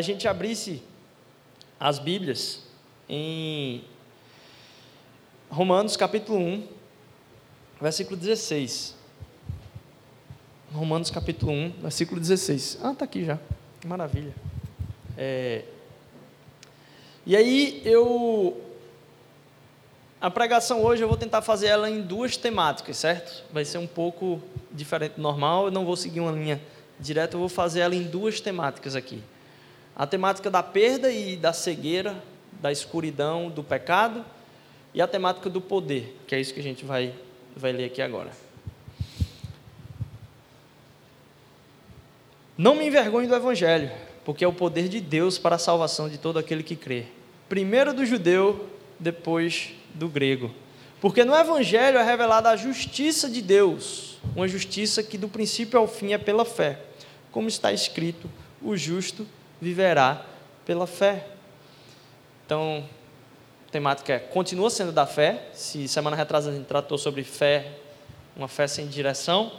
a gente abrisse as Bíblias em Romanos capítulo 1, versículo 16. Romanos capítulo 1, versículo 16. Ah, está aqui já. Maravilha. É... E aí eu a pregação hoje eu vou tentar fazer ela em duas temáticas, certo? Vai ser um pouco diferente do normal, eu não vou seguir uma linha direta, eu vou fazer ela em duas temáticas aqui. A temática da perda e da cegueira, da escuridão, do pecado, e a temática do poder, que é isso que a gente vai, vai ler aqui agora. Não me envergonhe do Evangelho, porque é o poder de Deus para a salvação de todo aquele que crê. Primeiro do judeu, depois do grego. Porque no Evangelho é revelada a justiça de Deus, uma justiça que do princípio ao fim é pela fé. Como está escrito, o justo viverá pela fé. Então, a temática é, continua sendo da fé. Se semana retrasada a gente tratou sobre fé, uma fé sem direção.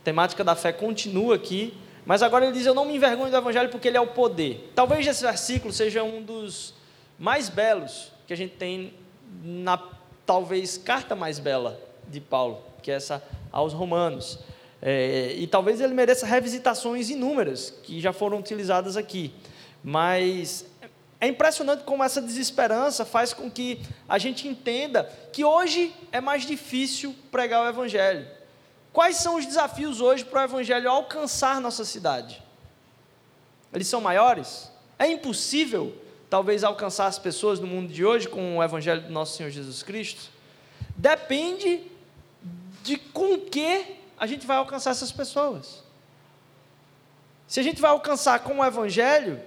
A temática da fé continua aqui. Mas agora ele diz: Eu não me envergonho do Evangelho porque ele é o poder. Talvez esse versículo seja um dos mais belos que a gente tem na talvez carta mais bela de Paulo, que é essa aos Romanos. É, e talvez ele mereça revisitações inúmeras que já foram utilizadas aqui. Mas é impressionante como essa desesperança faz com que a gente entenda que hoje é mais difícil pregar o Evangelho. Quais são os desafios hoje para o Evangelho alcançar nossa cidade? Eles são maiores? É impossível talvez alcançar as pessoas no mundo de hoje com o Evangelho do nosso Senhor Jesus Cristo? Depende de com que a gente vai alcançar essas pessoas. Se a gente vai alcançar com o Evangelho,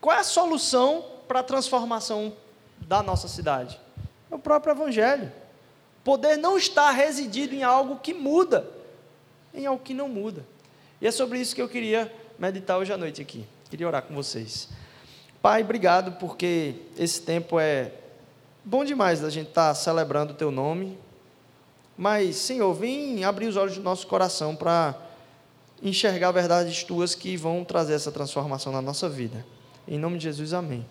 qual é a solução para a transformação da nossa cidade? É o próprio Evangelho. Poder não está residido em algo que muda, em algo que não muda. E é sobre isso que eu queria meditar hoje à noite aqui. Queria orar com vocês. Pai, obrigado porque esse tempo é bom demais da gente estar celebrando o Teu nome. Mas, Senhor, vem abrir os olhos do nosso coração para enxergar verdades Tuas que vão trazer essa transformação na nossa vida. Em nome de Jesus, amém.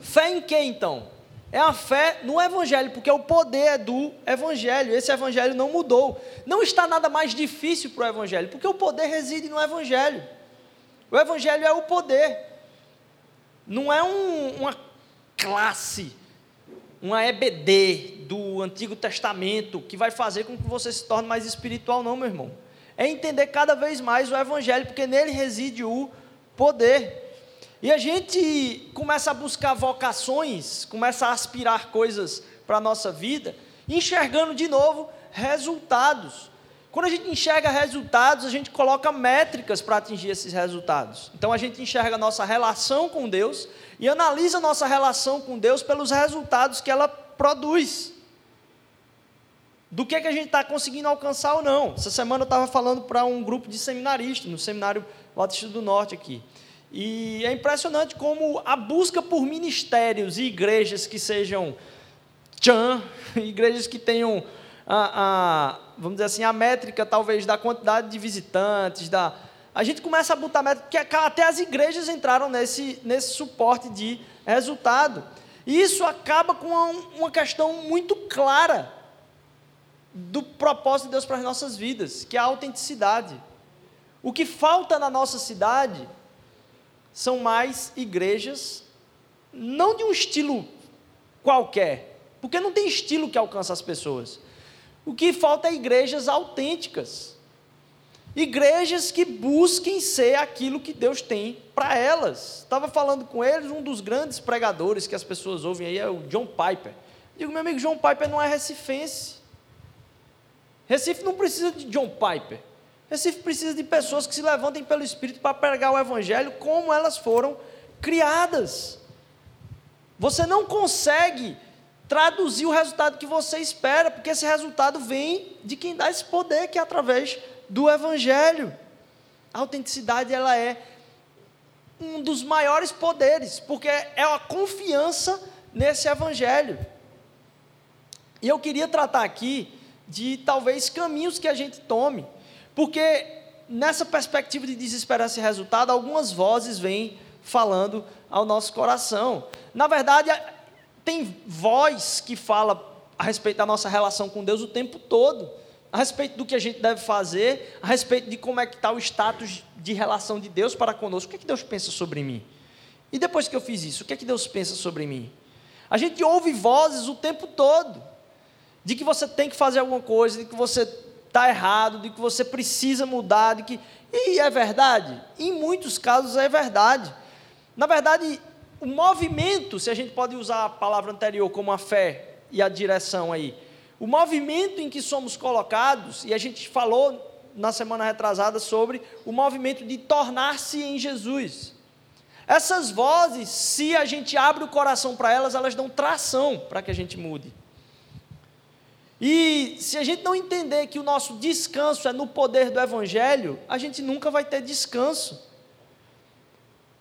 Fé em que então? É a fé no Evangelho, porque o poder é do Evangelho. Esse Evangelho não mudou. Não está nada mais difícil para o Evangelho, porque o poder reside no Evangelho. O Evangelho é o poder, não é um, uma classe, uma EBD do Antigo Testamento que vai fazer com que você se torne mais espiritual, não, meu irmão. É entender cada vez mais o Evangelho, porque nele reside o poder. E a gente começa a buscar vocações, começa a aspirar coisas para a nossa vida, enxergando de novo resultados. Quando a gente enxerga resultados, a gente coloca métricas para atingir esses resultados. Então a gente enxerga a nossa relação com Deus e analisa a nossa relação com Deus pelos resultados que ela produz. Do que, que a gente está conseguindo alcançar ou não. Essa semana eu estava falando para um grupo de seminaristas, no Seminário Batista do Norte aqui. E é impressionante como a busca por ministérios e igrejas que sejam tchan, igrejas que tenham a, a, vamos dizer assim, a métrica talvez da quantidade de visitantes, da, a gente começa a botar métrica, que até as igrejas entraram nesse, nesse suporte de resultado. E isso acaba com uma, uma questão muito clara do propósito de Deus para as nossas vidas, que é a autenticidade. O que falta na nossa cidade são mais igrejas, não de um estilo qualquer, porque não tem estilo que alcança as pessoas. O que falta é igrejas autênticas. Igrejas que busquem ser aquilo que Deus tem para elas. Estava falando com eles, um dos grandes pregadores que as pessoas ouvem aí é o John Piper. Digo, meu amigo, John Piper não é recifense. Recife não precisa de John Piper. Recife precisa de pessoas que se levantem pelo Espírito para pregar o Evangelho como elas foram criadas. Você não consegue traduzir o resultado que você espera, porque esse resultado vem de quem dá esse poder, que é através do Evangelho. A autenticidade ela é um dos maiores poderes, porque é a confiança nesse Evangelho. E eu queria tratar aqui de talvez caminhos que a gente tome, porque nessa perspectiva de desesperança e resultado, algumas vozes vêm falando ao nosso coração. Na verdade, tem voz que fala a respeito da nossa relação com Deus o tempo todo, a respeito do que a gente deve fazer, a respeito de como é que está o status de relação de Deus para conosco. O que é que Deus pensa sobre mim? E depois que eu fiz isso, o que é que Deus pensa sobre mim? A gente ouve vozes o tempo todo de que você tem que fazer alguma coisa, de que você está errado, de que você precisa mudar, de que e é verdade. Em muitos casos é verdade. Na verdade, o movimento, se a gente pode usar a palavra anterior como a fé e a direção aí, o movimento em que somos colocados, e a gente falou na semana retrasada sobre o movimento de tornar-se em Jesus. Essas vozes, se a gente abre o coração para elas, elas dão tração para que a gente mude. E se a gente não entender que o nosso descanso é no poder do Evangelho, a gente nunca vai ter descanso.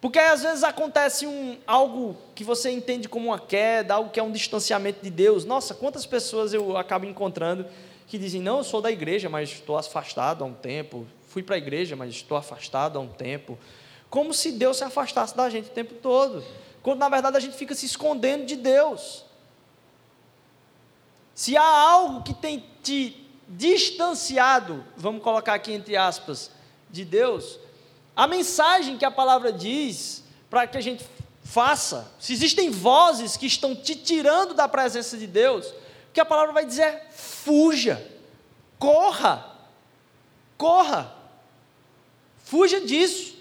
Porque às vezes acontece um, algo que você entende como uma queda, algo que é um distanciamento de Deus. Nossa, quantas pessoas eu acabo encontrando que dizem: Não, eu sou da igreja, mas estou afastado há um tempo. Fui para a igreja, mas estou afastado há um tempo como se Deus se afastasse da gente o tempo todo, quando na verdade a gente fica se escondendo de Deus. Se há algo que tem te distanciado, vamos colocar aqui entre aspas, de Deus, a mensagem que a palavra diz para que a gente faça, se existem vozes que estão te tirando da presença de Deus, o que a palavra vai dizer é: fuja, corra, corra, fuja disso.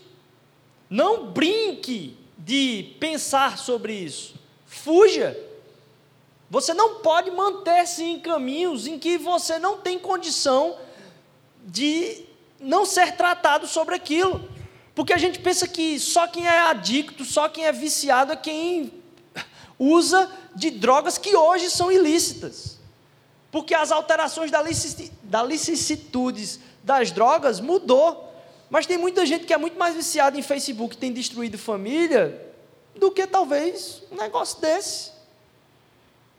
Não brinque de pensar sobre isso. Fuja. Você não pode manter-se em caminhos em que você não tem condição de não ser tratado sobre aquilo. Porque a gente pensa que só quem é adicto, só quem é viciado é quem usa de drogas que hoje são ilícitas. Porque as alterações da licitudes das drogas mudou. Mas tem muita gente que é muito mais viciada em Facebook, tem destruído família, do que talvez um negócio desse.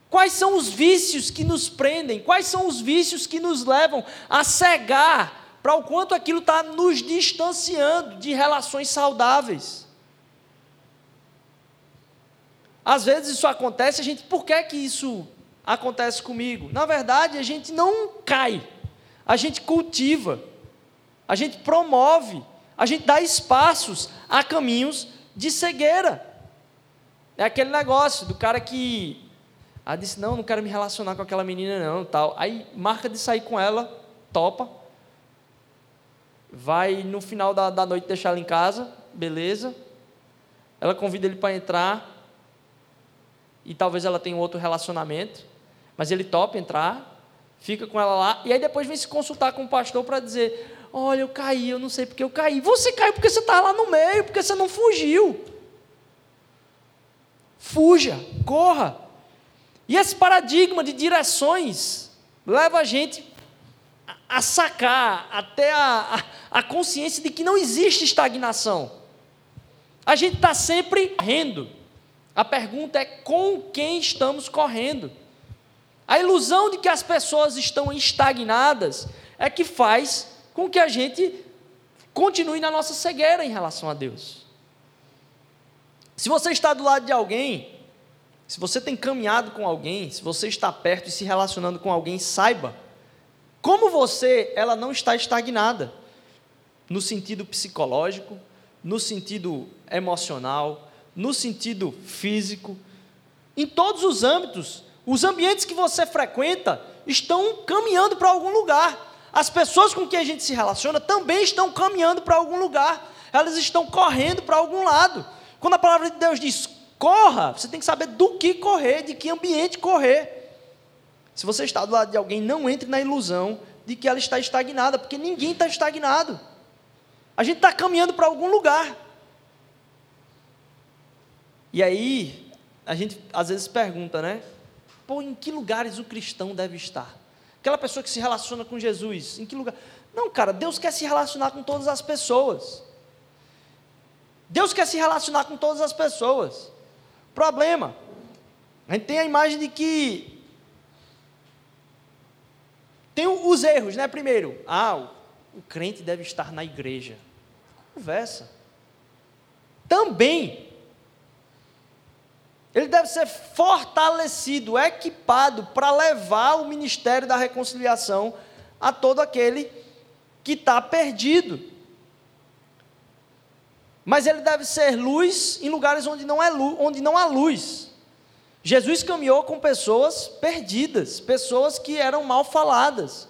Quais são os vícios que nos prendem? Quais são os vícios que nos levam a cegar para o quanto aquilo está nos distanciando de relações saudáveis? Às vezes isso acontece, a gente, por que que isso acontece comigo? Na verdade, a gente não cai, a gente cultiva a gente promove, a gente dá espaços a caminhos de cegueira. É aquele negócio do cara que ah, disse, não, não quero me relacionar com aquela menina não, tal. Aí marca de sair com ela, topa, vai no final da, da noite deixar ela em casa, beleza. Ela convida ele para entrar, e talvez ela tenha um outro relacionamento, mas ele topa entrar, fica com ela lá, e aí depois vem se consultar com o pastor para dizer: Olha, eu caí, eu não sei porque eu caí. Você caiu porque você estava lá no meio, porque você não fugiu. Fuja, corra. E esse paradigma de direções leva a gente a sacar até a, a, a consciência de que não existe estagnação. A gente está sempre correndo. A pergunta é com quem estamos correndo. A ilusão de que as pessoas estão estagnadas é que faz com que a gente continue na nossa cegueira em relação a Deus. Se você está do lado de alguém, se você tem caminhado com alguém, se você está perto e se relacionando com alguém, saiba, como você, ela não está estagnada, no sentido psicológico, no sentido emocional, no sentido físico, em todos os âmbitos, os ambientes que você frequenta estão caminhando para algum lugar. As pessoas com quem a gente se relaciona também estão caminhando para algum lugar, elas estão correndo para algum lado. Quando a palavra de Deus diz corra, você tem que saber do que correr, de que ambiente correr. Se você está do lado de alguém, não entre na ilusão de que ela está estagnada, porque ninguém está estagnado. A gente está caminhando para algum lugar. E aí, a gente às vezes pergunta, né? Pô, em que lugares o cristão deve estar? Aquela pessoa que se relaciona com Jesus, em que lugar? Não, cara, Deus quer se relacionar com todas as pessoas. Deus quer se relacionar com todas as pessoas. Problema. A gente tem a imagem de que tem os erros, né? Primeiro, ah, o crente deve estar na igreja. Conversa. Também, ele deve ser fortalecido, equipado para levar o ministério da reconciliação a todo aquele que está perdido. Mas ele deve ser luz em lugares onde não, é luz, onde não há luz. Jesus caminhou com pessoas perdidas, pessoas que eram mal faladas.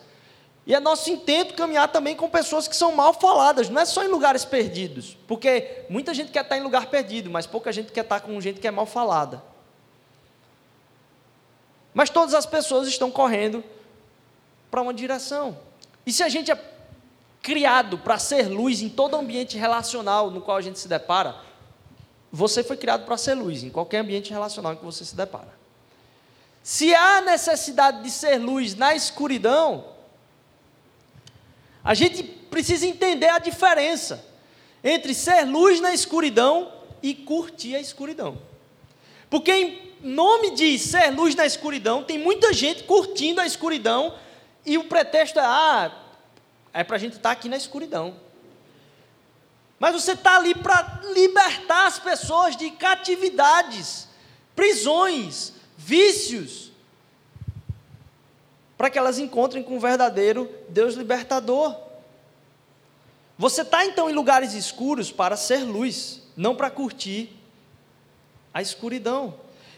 E é nosso intento caminhar também com pessoas que são mal faladas, não é só em lugares perdidos, porque muita gente quer estar em lugar perdido, mas pouca gente quer estar com gente que é mal falada. Mas todas as pessoas estão correndo para uma direção. E se a gente é criado para ser luz em todo ambiente relacional no qual a gente se depara, você foi criado para ser luz em qualquer ambiente relacional que você se depara. Se há necessidade de ser luz na escuridão, a gente precisa entender a diferença entre ser luz na escuridão e curtir a escuridão. Porque em nome de ser luz na escuridão, tem muita gente curtindo a escuridão e o pretexto é: ah, é para a gente estar tá aqui na escuridão. Mas você está ali para libertar as pessoas de catividades, prisões, vícios, para que elas encontrem com o verdadeiro Deus libertador. Você está então em lugares escuros para ser luz, não para curtir a escuridão.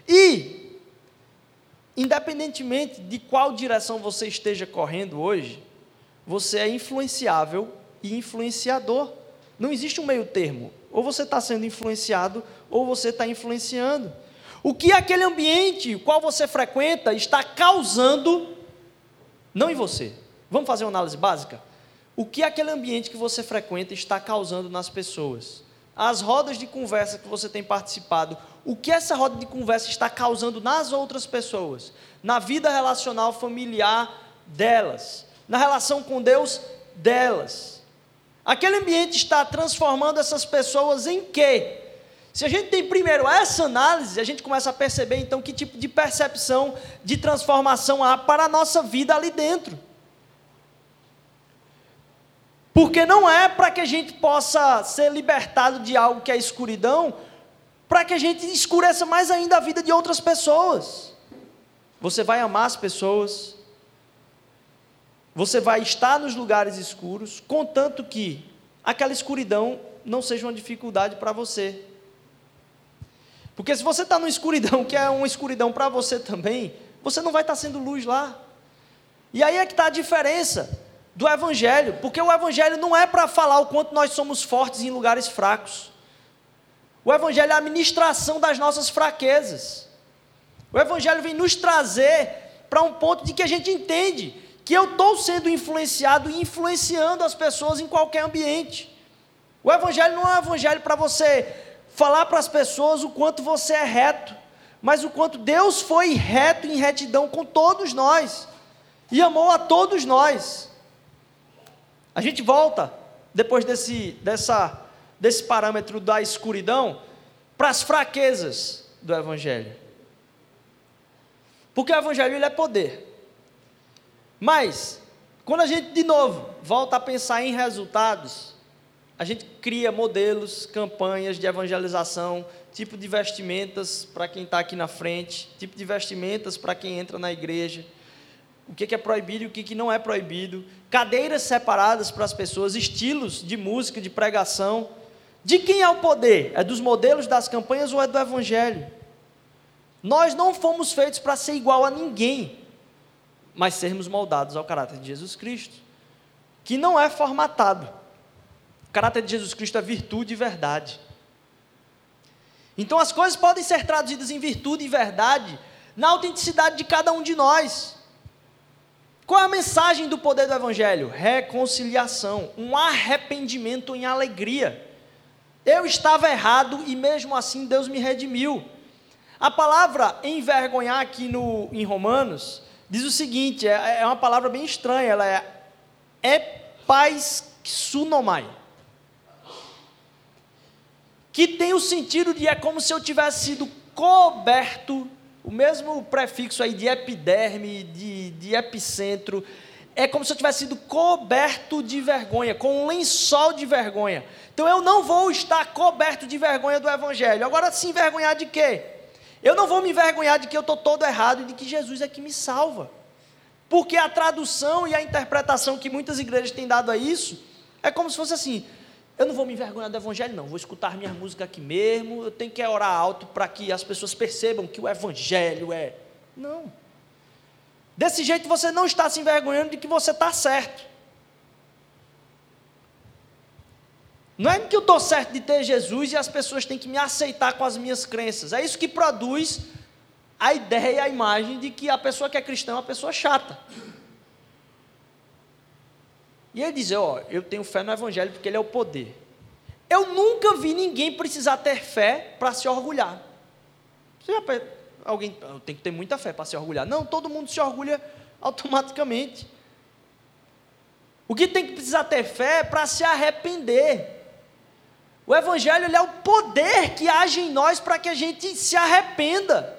E, independentemente de qual direção você esteja correndo hoje, você é influenciável e influenciador. Não existe um meio termo. Ou você está sendo influenciado, ou você está influenciando. O que aquele ambiente, qual você frequenta, está causando, não em você. Vamos fazer uma análise básica? O que aquele ambiente que você frequenta está causando nas pessoas? As rodas de conversa que você tem participado, o que essa roda de conversa está causando nas outras pessoas? Na vida relacional familiar delas, na relação com Deus delas. Aquele ambiente está transformando essas pessoas em quê? Se a gente tem primeiro essa análise, a gente começa a perceber então que tipo de percepção de transformação há para a nossa vida ali dentro. Porque não é para que a gente possa ser libertado de algo que é escuridão, para que a gente escureça mais ainda a vida de outras pessoas. Você vai amar as pessoas, você vai estar nos lugares escuros, contanto que aquela escuridão não seja uma dificuldade para você. Porque se você está numa escuridão que é uma escuridão para você também, você não vai estar sendo luz lá. E aí é que está a diferença do Evangelho, porque o Evangelho não é para falar o quanto nós somos fortes em lugares fracos. O Evangelho é a ministração das nossas fraquezas. O Evangelho vem nos trazer para um ponto de que a gente entende que eu estou sendo influenciado e influenciando as pessoas em qualquer ambiente. O Evangelho não é um Evangelho para você falar para as pessoas o quanto você é reto, mas o quanto Deus foi reto em retidão com todos nós e amou a todos nós. A gente volta, depois desse, dessa, desse parâmetro da escuridão, para as fraquezas do Evangelho. Porque o Evangelho ele é poder. Mas, quando a gente, de novo, volta a pensar em resultados, a gente cria modelos, campanhas de evangelização, tipo de vestimentas para quem está aqui na frente, tipo de vestimentas para quem entra na igreja, o que é proibido e o que não é proibido, cadeiras separadas para as pessoas, estilos de música, de pregação. De quem é o poder? É dos modelos das campanhas ou é do evangelho? Nós não fomos feitos para ser igual a ninguém mas sermos moldados ao caráter de Jesus Cristo, que não é formatado. O caráter de Jesus Cristo é virtude e verdade. Então as coisas podem ser traduzidas em virtude e verdade na autenticidade de cada um de nós. Qual é a mensagem do poder do Evangelho? Reconciliação, um arrependimento em alegria. Eu estava errado e mesmo assim Deus me redimiu. A palavra envergonhar aqui no, em Romanos diz o seguinte: é, é uma palavra bem estranha, ela é epaissunomai. Que tem o sentido de é como se eu tivesse sido coberto, o mesmo prefixo aí de epiderme, de, de epicentro, é como se eu tivesse sido coberto de vergonha, com um lençol de vergonha. Então eu não vou estar coberto de vergonha do Evangelho. Agora, se envergonhar de quê? Eu não vou me envergonhar de que eu estou todo errado e de que Jesus é que me salva. Porque a tradução e a interpretação que muitas igrejas têm dado a isso é como se fosse assim: eu não vou me envergonhar do Evangelho, não, vou escutar minha música aqui mesmo, eu tenho que orar alto para que as pessoas percebam que o Evangelho é. Não. Desse jeito você não está se envergonhando de que você está certo. Não é que eu estou certo de ter Jesus e as pessoas têm que me aceitar com as minhas crenças. É isso que produz a ideia, a imagem de que a pessoa que é cristã é uma pessoa chata. E ele diz: Ó, eu tenho fé no Evangelho porque ele é o poder. Eu nunca vi ninguém precisar ter fé para se orgulhar. Você já, alguém tem que ter muita fé para se orgulhar? Não, todo mundo se orgulha automaticamente. O que tem que precisar ter fé é para se arrepender. O Evangelho é o poder que age em nós para que a gente se arrependa.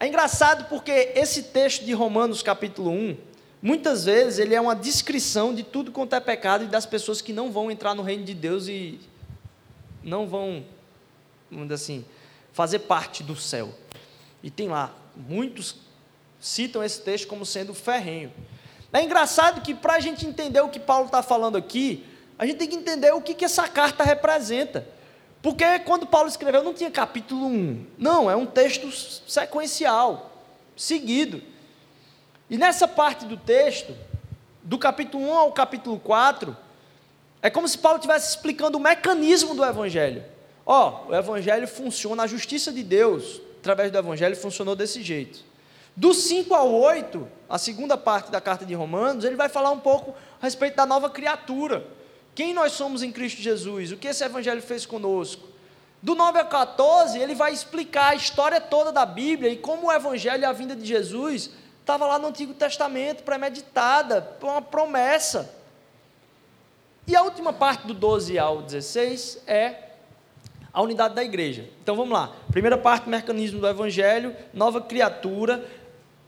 É engraçado porque esse texto de Romanos, capítulo 1, muitas vezes ele é uma descrição de tudo quanto é pecado e das pessoas que não vão entrar no reino de Deus e não vão, vamos dizer assim, fazer parte do céu. E tem lá, muitos citam esse texto como sendo ferrenho. É engraçado que para a gente entender o que Paulo está falando aqui, a gente tem que entender o que, que essa carta representa. Porque quando Paulo escreveu, não tinha capítulo 1. Não, é um texto sequencial, seguido. E nessa parte do texto, do capítulo 1 ao capítulo 4, é como se Paulo estivesse explicando o mecanismo do Evangelho. Ó, oh, o Evangelho funciona, a justiça de Deus, através do Evangelho, funcionou desse jeito. Do 5 ao 8, a segunda parte da carta de Romanos, ele vai falar um pouco a respeito da nova criatura quem nós somos em Cristo Jesus, o que esse Evangelho fez conosco. Do 9 ao 14, ele vai explicar a história toda da Bíblia e como o Evangelho e a vinda de Jesus estava lá no Antigo Testamento, premeditada, uma promessa. E a última parte do 12 ao 16 é a unidade da igreja. Então vamos lá. Primeira parte, mecanismo do Evangelho, nova criatura.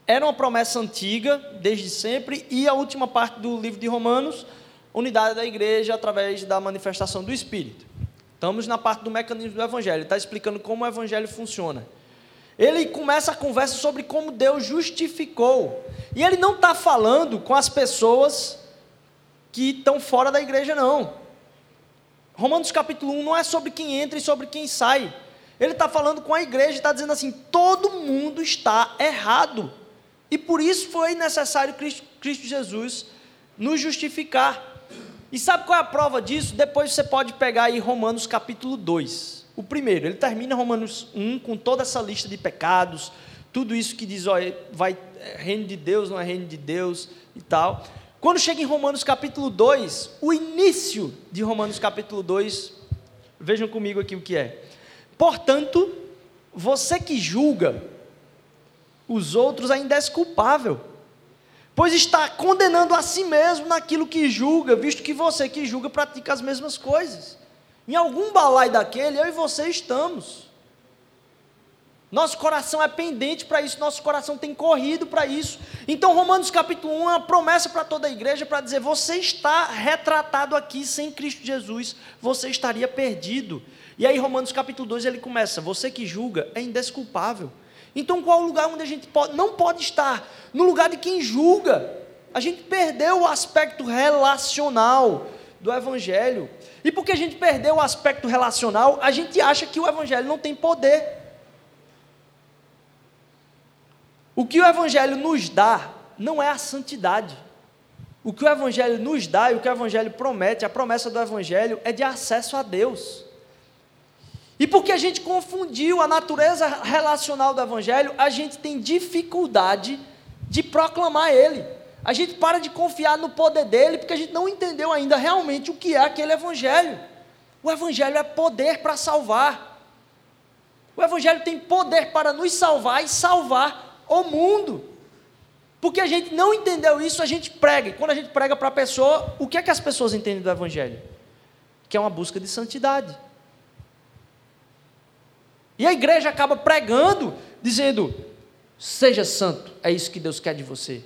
Era uma promessa antiga, desde sempre, e a última parte do livro de Romanos, unidade da igreja através da manifestação do Espírito. Estamos na parte do mecanismo do Evangelho, está explicando como o Evangelho funciona. Ele começa a conversa sobre como Deus justificou. E ele não está falando com as pessoas que estão fora da igreja, não. Romanos capítulo 1 não é sobre quem entra e sobre quem sai. Ele está falando com a igreja e está dizendo assim: todo mundo está errado. E por isso foi necessário Cristo, Cristo Jesus nos justificar. E sabe qual é a prova disso? Depois você pode pegar aí Romanos capítulo 2. O primeiro, ele termina Romanos 1 com toda essa lista de pecados, tudo isso que diz, ó, vai é reino de Deus, não é reino de Deus e tal. Quando chega em Romanos capítulo 2, o início de Romanos capítulo 2, vejam comigo aqui o que é. Portanto, você que julga os outros ainda é culpável pois está condenando a si mesmo naquilo que julga, visto que você que julga pratica as mesmas coisas. Em algum balai daquele, eu e você estamos. Nosso coração é pendente para isso, nosso coração tem corrido para isso. Então, Romanos capítulo 1 é uma promessa para toda a igreja para dizer: você está retratado aqui sem Cristo Jesus, você estaria perdido. E aí, Romanos capítulo 2 ele começa: você que julga é indesculpável. Então, qual o lugar onde a gente pode, não pode estar? No lugar de quem julga. A gente perdeu o aspecto relacional do Evangelho. E porque a gente perdeu o aspecto relacional, a gente acha que o Evangelho não tem poder. O que o Evangelho nos dá não é a santidade. O que o Evangelho nos dá e o que o Evangelho promete, a promessa do Evangelho é de acesso a Deus. E porque a gente confundiu a natureza relacional do Evangelho, a gente tem dificuldade de proclamar ele. A gente para de confiar no poder dele, porque a gente não entendeu ainda realmente o que é aquele Evangelho. O Evangelho é poder para salvar. O Evangelho tem poder para nos salvar e salvar o mundo. Porque a gente não entendeu isso, a gente prega. E quando a gente prega para a pessoa, o que é que as pessoas entendem do Evangelho? Que é uma busca de santidade. E a igreja acaba pregando, dizendo: seja santo, é isso que Deus quer de você.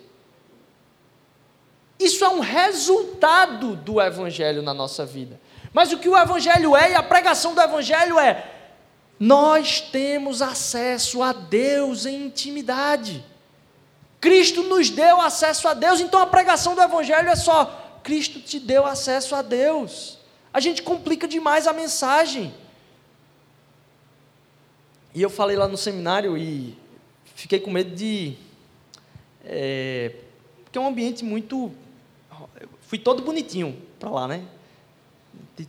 Isso é um resultado do Evangelho na nossa vida. Mas o que o Evangelho é e a pregação do Evangelho é: nós temos acesso a Deus em intimidade. Cristo nos deu acesso a Deus, então a pregação do Evangelho é só: Cristo te deu acesso a Deus. A gente complica demais a mensagem. E eu falei lá no seminário e fiquei com medo de. É, porque é um ambiente muito. Fui todo bonitinho para lá, né?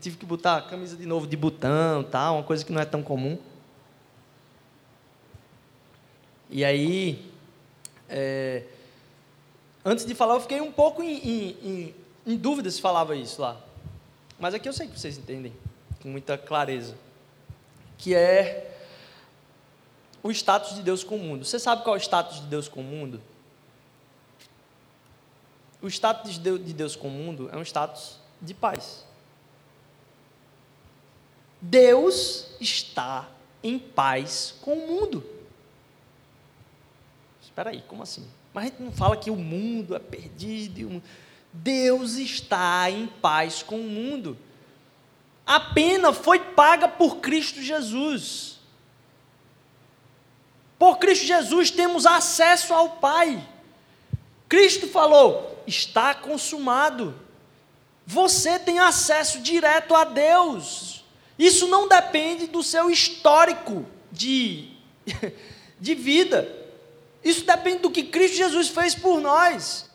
Tive que botar a camisa de novo de botão, tal, uma coisa que não é tão comum. E aí, é, antes de falar, eu fiquei um pouco em, em, em, em dúvida se falava isso lá. Mas aqui eu sei que vocês entendem com muita clareza. Que é o status de Deus com o mundo. Você sabe qual é o status de Deus com o mundo? O status de Deus com o mundo é um status de paz. Deus está em paz com o mundo. Espera aí, como assim? Mas a gente não fala que o mundo é perdido. Deus está em paz com o mundo. A pena foi paga por Cristo Jesus. Por Cristo Jesus temos acesso ao Pai. Cristo falou: está consumado. Você tem acesso direto a Deus. Isso não depende do seu histórico de, de vida. Isso depende do que Cristo Jesus fez por nós.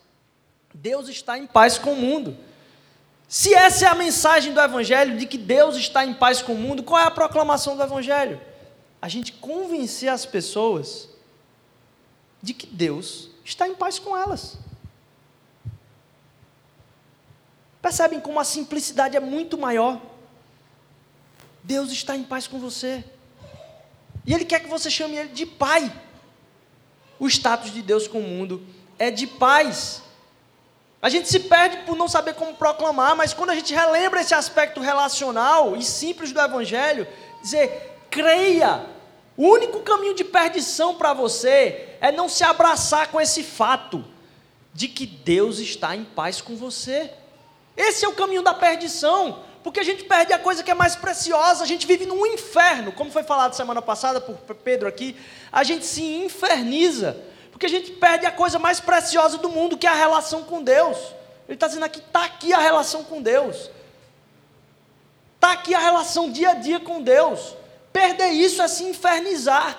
Deus está em paz com o mundo. Se essa é a mensagem do Evangelho, de que Deus está em paz com o mundo, qual é a proclamação do Evangelho? A gente convencer as pessoas de que Deus está em paz com elas. Percebem como a simplicidade é muito maior? Deus está em paz com você. E Ele quer que você chame Ele de Pai. O status de Deus com o mundo é de paz. A gente se perde por não saber como proclamar, mas quando a gente relembra esse aspecto relacional e simples do Evangelho, dizer, creia. O único caminho de perdição para você é não se abraçar com esse fato de que Deus está em paz com você. Esse é o caminho da perdição, porque a gente perde a coisa que é mais preciosa, a gente vive num inferno, como foi falado semana passada por Pedro aqui, a gente se inferniza, porque a gente perde a coisa mais preciosa do mundo, que é a relação com Deus. Ele está dizendo aqui, está aqui a relação com Deus. Está aqui a relação dia a dia com Deus. Perder isso é se infernizar.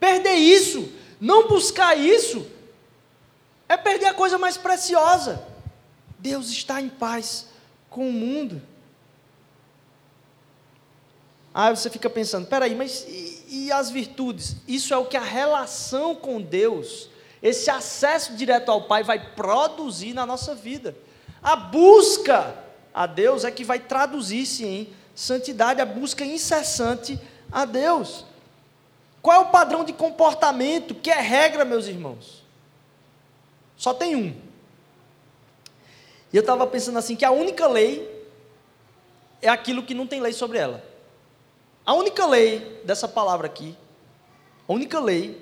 Perder isso, não buscar isso, é perder a coisa mais preciosa. Deus está em paz com o mundo. Aí você fica pensando, peraí, mas e, e, as virtudes? Isso é o que a relação com Deus, esse acesso direto ao Pai vai produzir na nossa vida. A busca a Deus é que vai traduzir-se em Santidade, a busca incessante a Deus. Qual é o padrão de comportamento que é regra, meus irmãos? Só tem um. E eu estava pensando assim: que a única lei é aquilo que não tem lei sobre ela. A única lei dessa palavra aqui, a única lei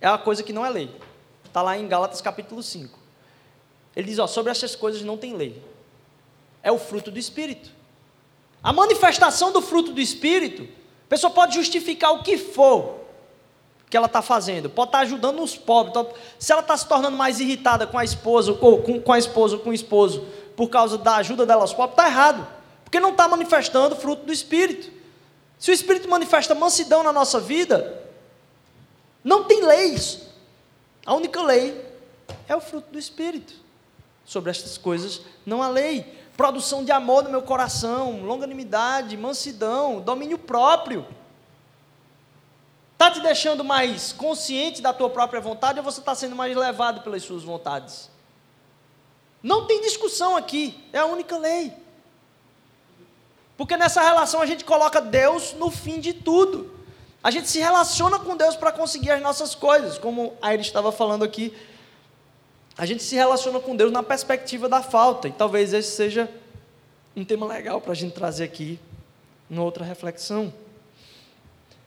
é a coisa que não é lei. Está lá em Gálatas capítulo 5. Ele diz: ó, sobre essas coisas não tem lei. É o fruto do Espírito. A manifestação do fruto do Espírito, a pessoa pode justificar o que for que ela está fazendo, pode estar tá ajudando os pobres. Então, se ela está se tornando mais irritada com a esposa, ou com, com a esposa ou com o esposo, por causa da ajuda dela aos pobres, está errado, porque não está manifestando o fruto do Espírito. Se o Espírito manifesta mansidão na nossa vida, não tem leis. A única lei é o fruto do Espírito. Sobre estas coisas não há lei produção de amor no meu coração, longanimidade, mansidão, domínio próprio. Está te deixando mais consciente da tua própria vontade ou você está sendo mais levado pelas suas vontades? Não tem discussão aqui, é a única lei. Porque nessa relação a gente coloca Deus no fim de tudo. A gente se relaciona com Deus para conseguir as nossas coisas, como a Iris estava falando aqui a gente se relaciona com Deus na perspectiva da falta, e talvez esse seja um tema legal para a gente trazer aqui, numa outra reflexão.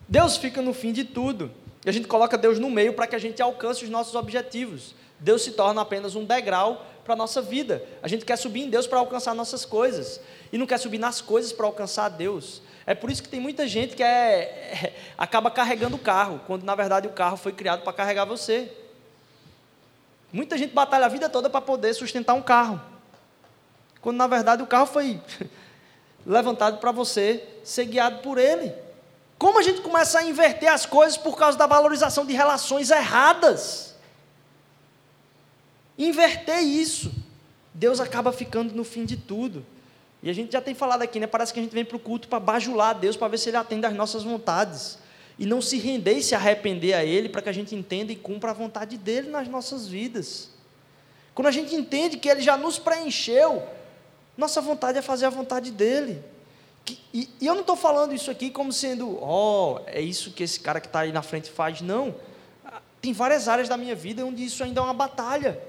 Deus fica no fim de tudo. E a gente coloca Deus no meio para que a gente alcance os nossos objetivos. Deus se torna apenas um degrau para a nossa vida. A gente quer subir em Deus para alcançar nossas coisas. E não quer subir nas coisas para alcançar Deus. É por isso que tem muita gente que é, é, acaba carregando o carro, quando na verdade o carro foi criado para carregar você. Muita gente batalha a vida toda para poder sustentar um carro. Quando na verdade o carro foi levantado para você ser guiado por ele. Como a gente começa a inverter as coisas por causa da valorização de relações erradas? Inverter isso. Deus acaba ficando no fim de tudo. E a gente já tem falado aqui, né? Parece que a gente vem para o culto para bajular Deus, para ver se Ele atende às nossas vontades. E não se render e se arrepender a Ele, para que a gente entenda e cumpra a vontade dEle nas nossas vidas. Quando a gente entende que Ele já nos preencheu, nossa vontade é fazer a vontade dEle. E, e eu não estou falando isso aqui como sendo, oh, é isso que esse cara que está aí na frente faz. Não. Tem várias áreas da minha vida onde isso ainda é uma batalha.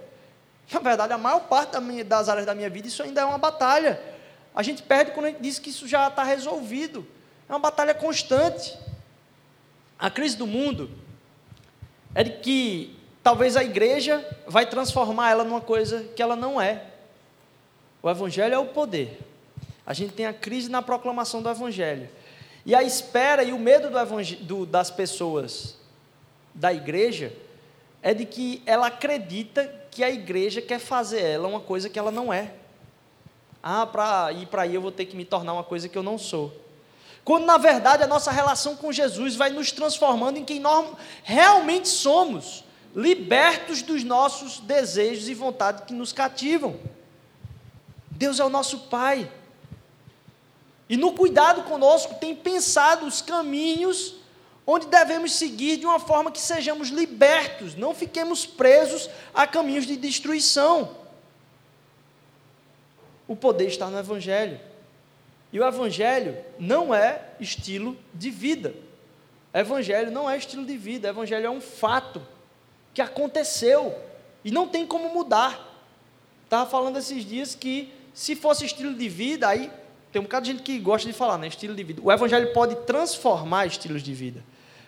Na verdade, a maior parte da minha, das áreas da minha vida, isso ainda é uma batalha. A gente perde quando a gente diz que isso já está resolvido. É uma batalha constante. A crise do mundo é de que talvez a igreja vai transformar ela numa coisa que ela não é. O evangelho é o poder. A gente tem a crise na proclamação do Evangelho. E a espera e o medo do do, das pessoas da igreja é de que ela acredita que a igreja quer fazer ela uma coisa que ela não é. Ah, para ir para aí eu vou ter que me tornar uma coisa que eu não sou. Quando na verdade a nossa relação com Jesus vai nos transformando em quem nós realmente somos, libertos dos nossos desejos e vontades que nos cativam. Deus é o nosso Pai. E no cuidado conosco, tem pensado os caminhos onde devemos seguir de uma forma que sejamos libertos, não fiquemos presos a caminhos de destruição. O poder está no Evangelho. E o Evangelho não é estilo de vida. Evangelho não é estilo de vida, Evangelho é um fato que aconteceu e não tem como mudar. Estava falando esses dias que se fosse estilo de vida, aí tem um bocado de gente que gosta de falar, né? Estilo de vida. O evangelho pode transformar estilos de vida.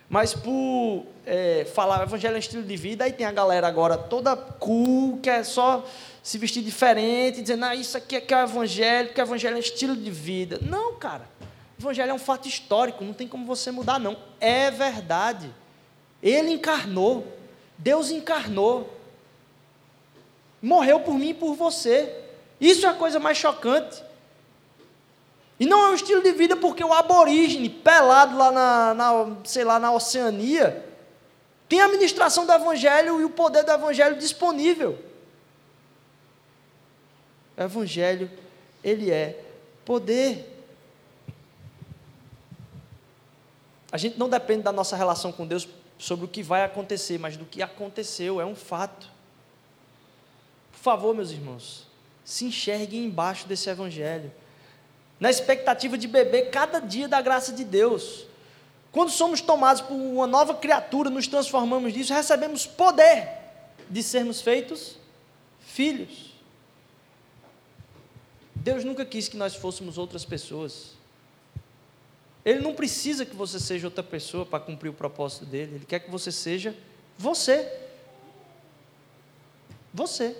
Mas por é, falar o evangelho é estilo de vida, aí tem a galera agora toda cool, que é só se vestir diferente, dizendo, ah, isso aqui é que é o evangelho, que o evangelho é estilo de vida. Não, cara. O evangelho é um fato histórico, não tem como você mudar, não. É verdade. Ele encarnou. Deus encarnou. Morreu por mim e por você. Isso é a coisa mais chocante. E não é um estilo de vida porque o aborígene, pelado lá na, na, sei lá, na Oceania, tem a administração do Evangelho e o poder do Evangelho disponível. O Evangelho, ele é poder. A gente não depende da nossa relação com Deus sobre o que vai acontecer, mas do que aconteceu, é um fato. Por favor, meus irmãos, se enxerguem embaixo desse Evangelho na expectativa de beber cada dia da graça de Deus. Quando somos tomados por uma nova criatura, nos transformamos nisso, recebemos poder de sermos feitos filhos. Deus nunca quis que nós fôssemos outras pessoas. Ele não precisa que você seja outra pessoa para cumprir o propósito dele. Ele quer que você seja você. Você.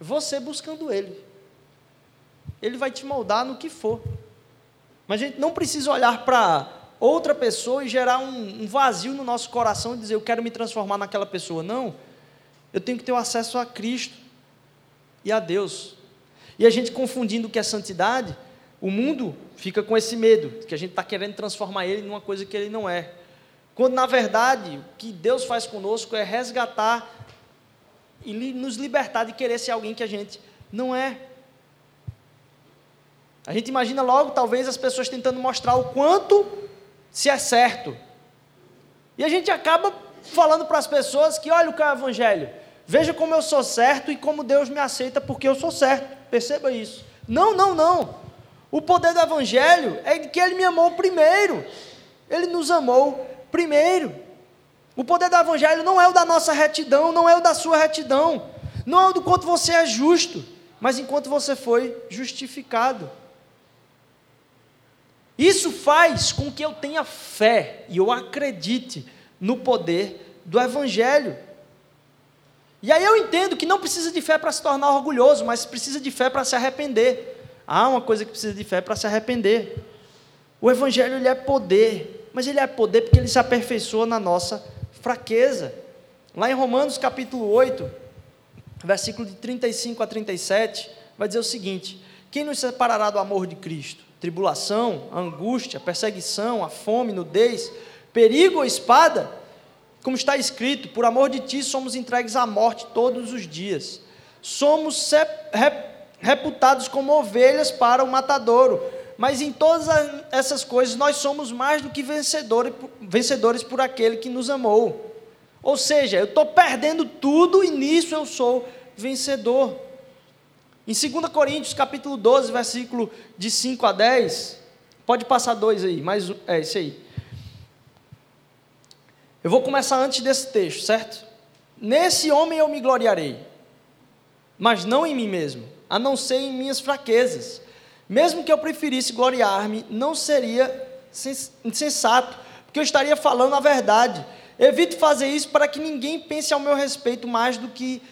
Você buscando ele. Ele vai te moldar no que for. Mas a gente não precisa olhar para outra pessoa e gerar um, um, vazio no nosso coração e dizer, eu quero me transformar naquela pessoa. Não. Eu tenho que ter o acesso a Cristo e a Deus. E a gente confundindo o que é santidade, o mundo fica com esse medo, que a gente está querendo transformar ele numa coisa que ele não é. Quando, na verdade, o que Deus faz conosco é resgatar e nos libertar de querer ser alguém que a gente não é. A gente imagina logo, talvez, as pessoas tentando mostrar o quanto se é certo. E a gente acaba falando para as pessoas que, olha o que é o Evangelho, veja como eu sou certo e como Deus me aceita porque eu sou certo. Perceba isso. Não, não, não. O poder do Evangelho é que Ele me amou primeiro. Ele nos amou primeiro. O poder do Evangelho não é o da nossa retidão, não é o da sua retidão, não é o do quanto você é justo, mas enquanto você foi justificado. Isso faz com que eu tenha fé e eu acredite no poder do Evangelho. E aí eu entendo que não precisa de fé para se tornar orgulhoso, mas precisa de fé para se arrepender. Há uma coisa que precisa de fé para se arrepender. O Evangelho ele é poder, mas ele é poder porque ele se aperfeiçoa na nossa fraqueza. Lá em Romanos capítulo 8, versículo de 35 a 37, vai dizer o seguinte: Quem nos separará do amor de Cristo? Tribulação, angústia, perseguição, a fome, nudez, perigo ou espada? Como está escrito, por amor de ti somos entregues à morte todos os dias. Somos reputados como ovelhas para o matadouro. Mas em todas essas coisas nós somos mais do que vencedores, vencedores por aquele que nos amou. Ou seja, eu estou perdendo tudo e nisso eu sou vencedor. Em 2 Coríntios capítulo 12, versículo de 5 a 10, pode passar dois aí, mais é esse aí. Eu vou começar antes desse texto, certo? Nesse homem eu me gloriarei, mas não em mim mesmo, a não ser em minhas fraquezas. Mesmo que eu preferisse gloriar-me, não seria insensato, porque eu estaria falando a verdade. Evito fazer isso para que ninguém pense ao meu respeito mais do que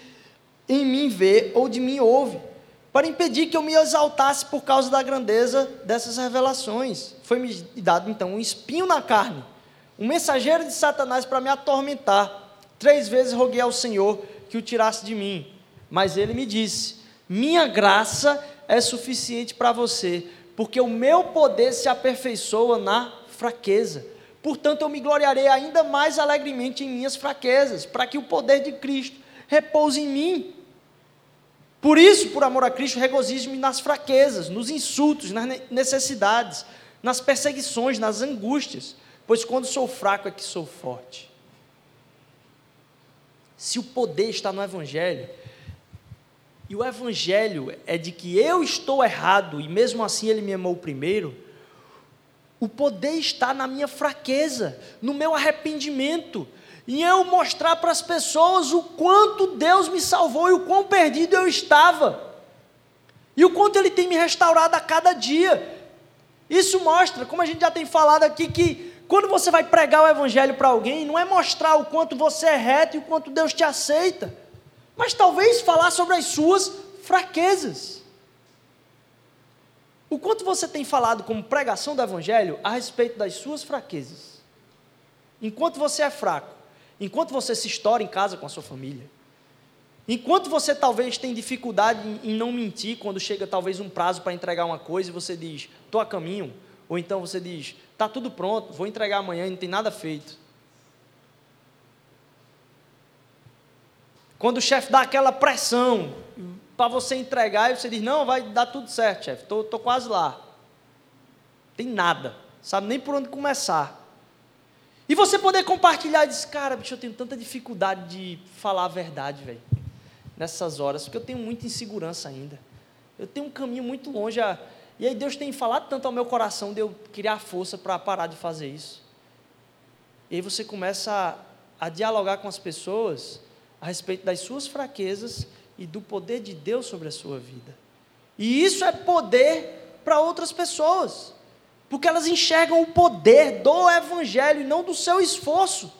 em mim vê ou de mim ouve, para impedir que eu me exaltasse por causa da grandeza dessas revelações. Foi-me dado então um espinho na carne, um mensageiro de Satanás para me atormentar. Três vezes roguei ao Senhor que o tirasse de mim, mas ele me disse: Minha graça é suficiente para você, porque o meu poder se aperfeiçoa na fraqueza. Portanto, eu me gloriarei ainda mais alegremente em minhas fraquezas, para que o poder de Cristo repouse em mim. Por isso, por amor a Cristo, regozijo-me nas fraquezas, nos insultos, nas necessidades, nas perseguições, nas angústias, pois quando sou fraco é que sou forte. Se o poder está no Evangelho, e o Evangelho é de que eu estou errado e mesmo assim Ele me amou primeiro, o poder está na minha fraqueza, no meu arrependimento, em eu mostrar para as pessoas o quanto Deus me salvou e o quão perdido eu estava, e o quanto Ele tem me restaurado a cada dia. Isso mostra, como a gente já tem falado aqui, que quando você vai pregar o Evangelho para alguém, não é mostrar o quanto você é reto e o quanto Deus te aceita, mas talvez falar sobre as suas fraquezas. O quanto você tem falado como pregação do Evangelho a respeito das suas fraquezas? Enquanto você é fraco, enquanto você se estoura em casa com a sua família, enquanto você talvez tem dificuldade em, não mentir quando chega talvez um prazo para entregar uma coisa e você diz, estou a caminho, ou então você diz, está tudo pronto, vou entregar amanhã e não tem nada feito. Quando o chefe dá aquela pressão, para você entregar e você diz: Não, vai dar tudo certo, chefe, estou tô, tô quase lá. Tem nada, sabe nem por onde começar. E você poder compartilhar e dizer: Cara, bicho, eu tenho tanta dificuldade de falar a verdade, velho, nessas horas, porque eu tenho muita insegurança ainda. Eu tenho um caminho muito longe. A... E aí Deus tem falado tanto ao meu coração de eu criar força para parar de fazer isso. E aí você começa a, a dialogar com as pessoas a respeito das suas fraquezas e do poder de Deus sobre a sua vida. E isso é poder para outras pessoas, porque elas enxergam o poder do Evangelho e não do seu esforço.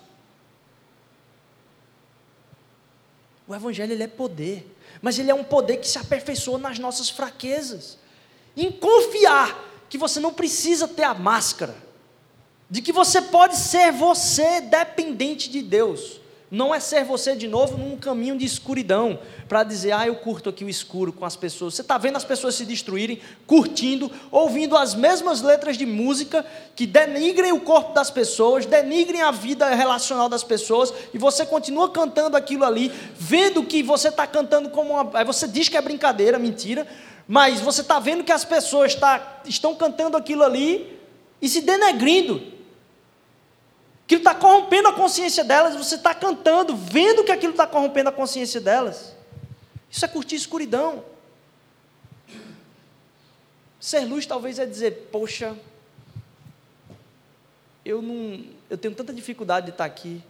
O Evangelho ele é poder, mas ele é um poder que se aperfeiçoa nas nossas fraquezas. Em confiar que você não precisa ter a máscara, de que você pode ser você dependente de Deus. Não é ser você de novo num caminho de escuridão, para dizer, ah, eu curto aqui o escuro com as pessoas. Você está vendo as pessoas se destruírem, curtindo, ouvindo as mesmas letras de música que denigrem o corpo das pessoas, denigrem a vida relacional das pessoas, e você continua cantando aquilo ali, vendo que você está cantando como uma. Aí você diz que é brincadeira, mentira, mas você está vendo que as pessoas tá, estão cantando aquilo ali e se denegrindo Aquilo está corrompendo a consciência delas, você está cantando, vendo que aquilo está corrompendo a consciência delas. Isso é curtir escuridão. Ser luz talvez é dizer, poxa, eu não, eu tenho tanta dificuldade de estar aqui.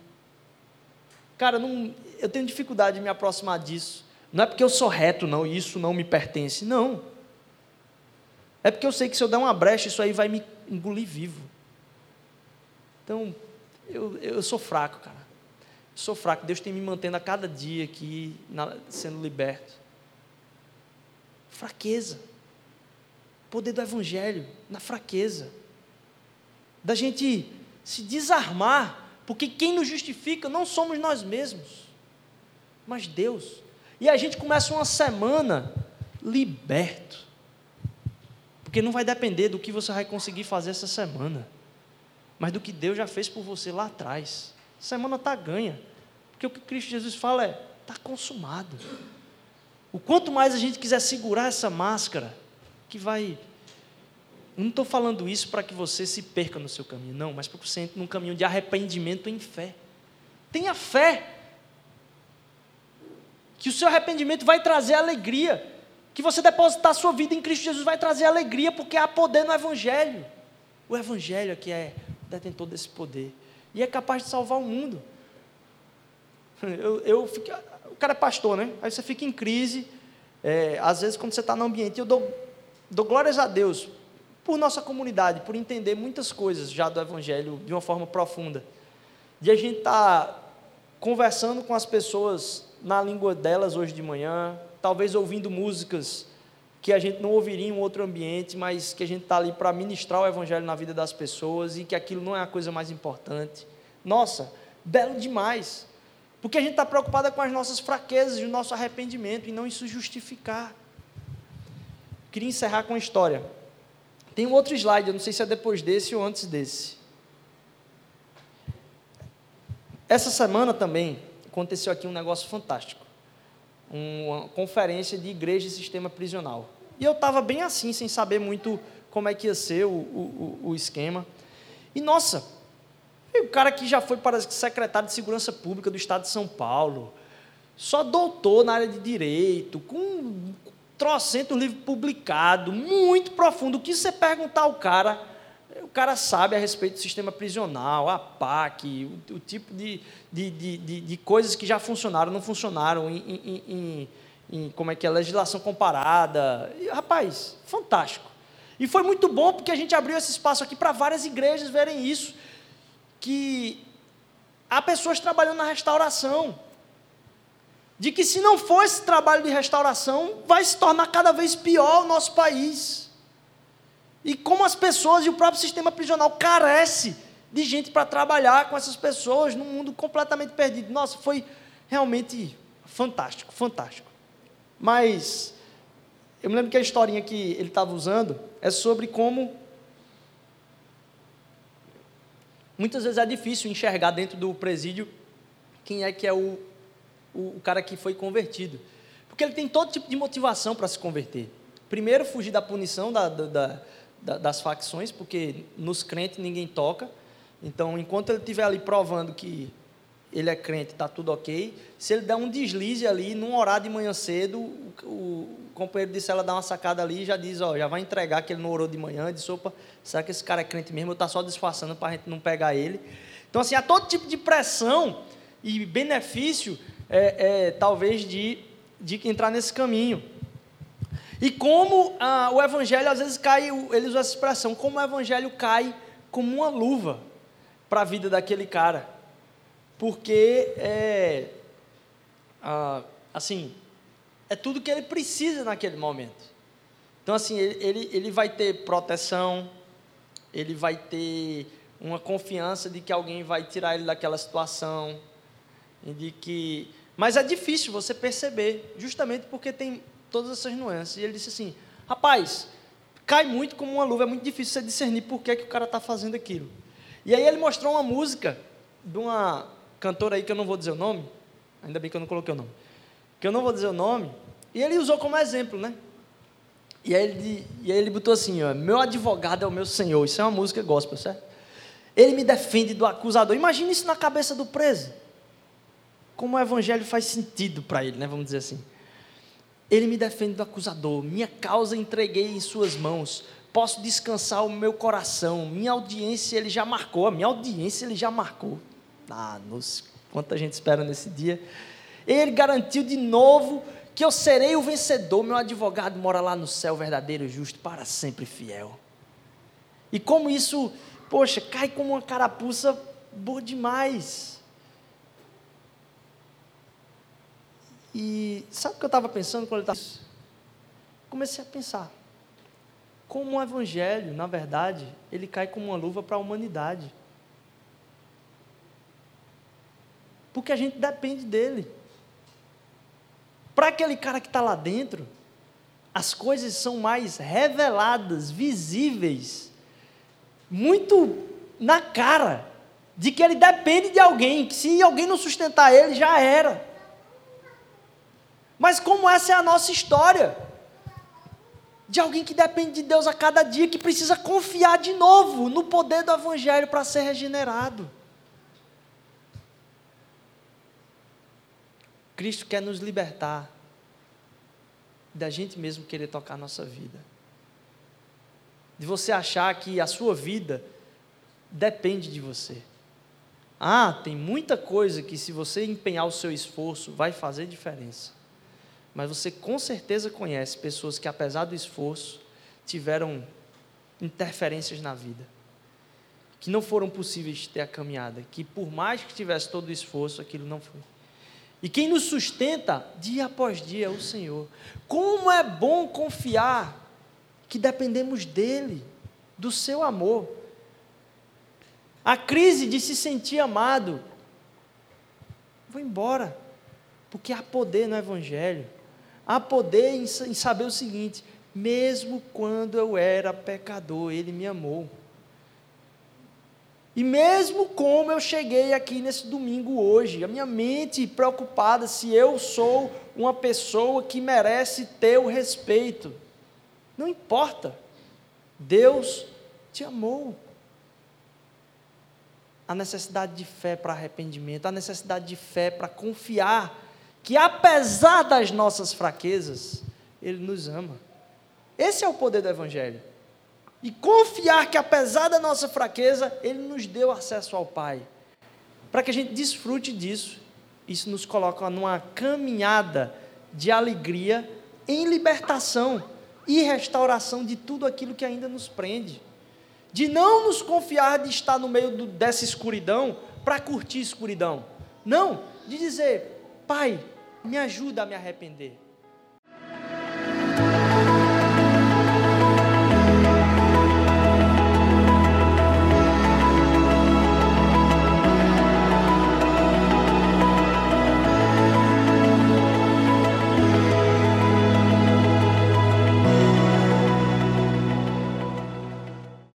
Cara, não, eu tenho dificuldade de me aproximar disso. Não é porque eu sou reto, não, e isso não me pertence. Não. É porque eu sei que se eu der uma brecha, isso aí vai me engolir vivo. Então, eu, eu sou fraco, cara. Eu sou fraco. Deus tem me mantendo a cada dia aqui, na, sendo liberto. Fraqueza. Poder do Evangelho, na fraqueza. Da gente se desarmar, porque quem nos justifica não somos nós mesmos, mas Deus. E a gente começa uma semana liberto. Porque não vai depender do que você vai conseguir fazer essa semana, mas do que Deus já fez por você lá atrás. Semana está ganha. Porque o que Cristo Jesus fala é: está consumado. O quanto mais a gente quiser segurar essa máscara, que vai. Eu não estou falando isso para que você se perca no seu caminho, não, mas para que você entre num caminho de arrependimento em fé. Tenha fé. Que o seu arrependimento vai trazer alegria que você depositar sua vida em Cristo Jesus vai trazer alegria, porque há poder no Evangelho. O Evangelho é que é detentor desse poder. E é capaz de salvar o mundo. Eu, eu fico, o cara é pastor, né? Aí você fica em crise. É, às vezes, quando você está no ambiente, eu dou, dou glórias a Deus por nossa comunidade, por entender muitas coisas já do Evangelho de uma forma profunda. De a gente estar tá conversando com as pessoas na língua delas hoje de manhã, talvez ouvindo músicas que a gente não ouviria em um outro ambiente, mas que a gente está ali para ministrar o Evangelho na vida das pessoas e que aquilo não é a coisa mais importante. Nossa, belo demais. Porque a gente está preocupada com as nossas fraquezas e o nosso arrependimento e não isso justificar. Queria encerrar com a história. Tem um outro slide, eu não sei se é depois desse ou antes desse. Essa semana também aconteceu aqui um negócio fantástico uma conferência de igreja e sistema prisional. E eu estava bem assim, sem saber muito como é que ia ser o, o, o esquema. E nossa, o cara que já foi para secretário de Segurança Pública do Estado de São Paulo, só doutor na área de direito, com trocentos livros publicados, muito profundo. O que você perguntar ao cara, o cara sabe a respeito do sistema prisional, a PAC, o, o tipo de, de, de, de, coisas que já funcionaram, não funcionaram em, em, em, em como é que é, legislação comparada. E, rapaz, fantástico. E foi muito bom porque a gente abriu esse espaço aqui para várias igrejas verem isso, que há pessoas trabalhando na restauração, de que se não for esse trabalho de restauração, vai se tornar cada vez pior o nosso país. E como as pessoas e o próprio sistema prisional carece de gente para trabalhar com essas pessoas num mundo completamente perdido. Nossa, foi realmente fantástico, fantástico. Mas eu me lembro que a historinha que ele estava usando é sobre como muitas vezes é difícil enxergar dentro do presídio quem é que é o, o, o cara que foi convertido. Porque ele tem todo tipo de motivação para se converter. Primeiro, fugir da punição da, da, das facções, porque nos crentes ninguém toca. Então, enquanto ele estiver ali provando que ele é crente, está tudo ok. Se ele der um deslize ali, num horário de manhã cedo, o, o companheiro de cela dá uma sacada ali e já diz, ó, já vai entregar que ele não orou de manhã, diz, opa, será que esse cara é crente mesmo? Eu está só disfarçando para a gente não pegar ele. Então, assim, há todo tipo de pressão e benefício, é, é, talvez, de, de entrar nesse caminho. E como ah, o evangelho às vezes cai, ele usa essa expressão, como o evangelho cai como uma luva para a vida daquele cara. Porque é, ah, assim, é tudo que ele precisa naquele momento. Então, assim, ele, ele, ele vai ter proteção, ele vai ter uma confiança de que alguém vai tirar ele daquela situação, de que. Mas é difícil você perceber, justamente porque tem todas essas nuances. E ele disse assim: rapaz, cai muito como uma luva, é muito difícil você discernir por que, que o cara está fazendo aquilo. E aí ele mostrou uma música de uma cantora aí que eu não vou dizer o nome, ainda bem que eu não coloquei o nome, que eu não vou dizer o nome, e ele usou como exemplo, né? E aí ele, e aí ele botou assim: ó, meu advogado é o meu senhor. Isso é uma música gospel, certo? Ele me defende do acusador. Imagina isso na cabeça do preso. Como o evangelho faz sentido para ele, né? Vamos dizer assim. Ele me defende do acusador, minha causa entreguei em suas mãos. Posso descansar o meu coração. Minha audiência ele já marcou, a minha audiência ele já marcou. Ah, nos, quanta gente espera nesse dia. Ele garantiu de novo que eu serei o vencedor. Meu advogado mora lá no céu, verdadeiro justo, para sempre fiel. E como isso, poxa, cai como uma carapuça boa demais. E sabe o que eu estava pensando quando ele estava. Comecei a pensar. Como o Evangelho, na verdade, ele cai como uma luva para a humanidade. Porque a gente depende dele. Para aquele cara que está lá dentro, as coisas são mais reveladas, visíveis, muito na cara, de que ele depende de alguém, que se alguém não sustentar ele, já era. Mas como essa é a nossa história, de alguém que depende de Deus a cada dia, que precisa confiar de novo no poder do Evangelho para ser regenerado. Cristo quer nos libertar da gente mesmo querer tocar a nossa vida. De você achar que a sua vida depende de você. Ah, tem muita coisa que se você empenhar o seu esforço vai fazer diferença. Mas você com certeza conhece pessoas que apesar do esforço tiveram interferências na vida. Que não foram possíveis de ter a caminhada, que por mais que tivesse todo o esforço, aquilo não foi. E quem nos sustenta dia após dia é o Senhor. Como é bom confiar que dependemos dEle, do seu amor. A crise de se sentir amado, vou embora, porque há poder no Evangelho, há poder em saber o seguinte: mesmo quando eu era pecador, Ele me amou. E mesmo como eu cheguei aqui nesse domingo hoje, a minha mente preocupada se eu sou uma pessoa que merece ter o respeito. Não importa. Deus te amou. A necessidade de fé para arrependimento, a necessidade de fé para confiar que, apesar das nossas fraquezas, Ele nos ama. Esse é o poder do Evangelho e confiar que, apesar da nossa fraqueza, Ele nos deu acesso ao Pai. Para que a gente desfrute disso, isso nos coloca numa caminhada de alegria em libertação e restauração de tudo aquilo que ainda nos prende. De não nos confiar de estar no meio do, dessa escuridão para curtir escuridão. Não, de dizer, Pai, me ajuda a me arrepender.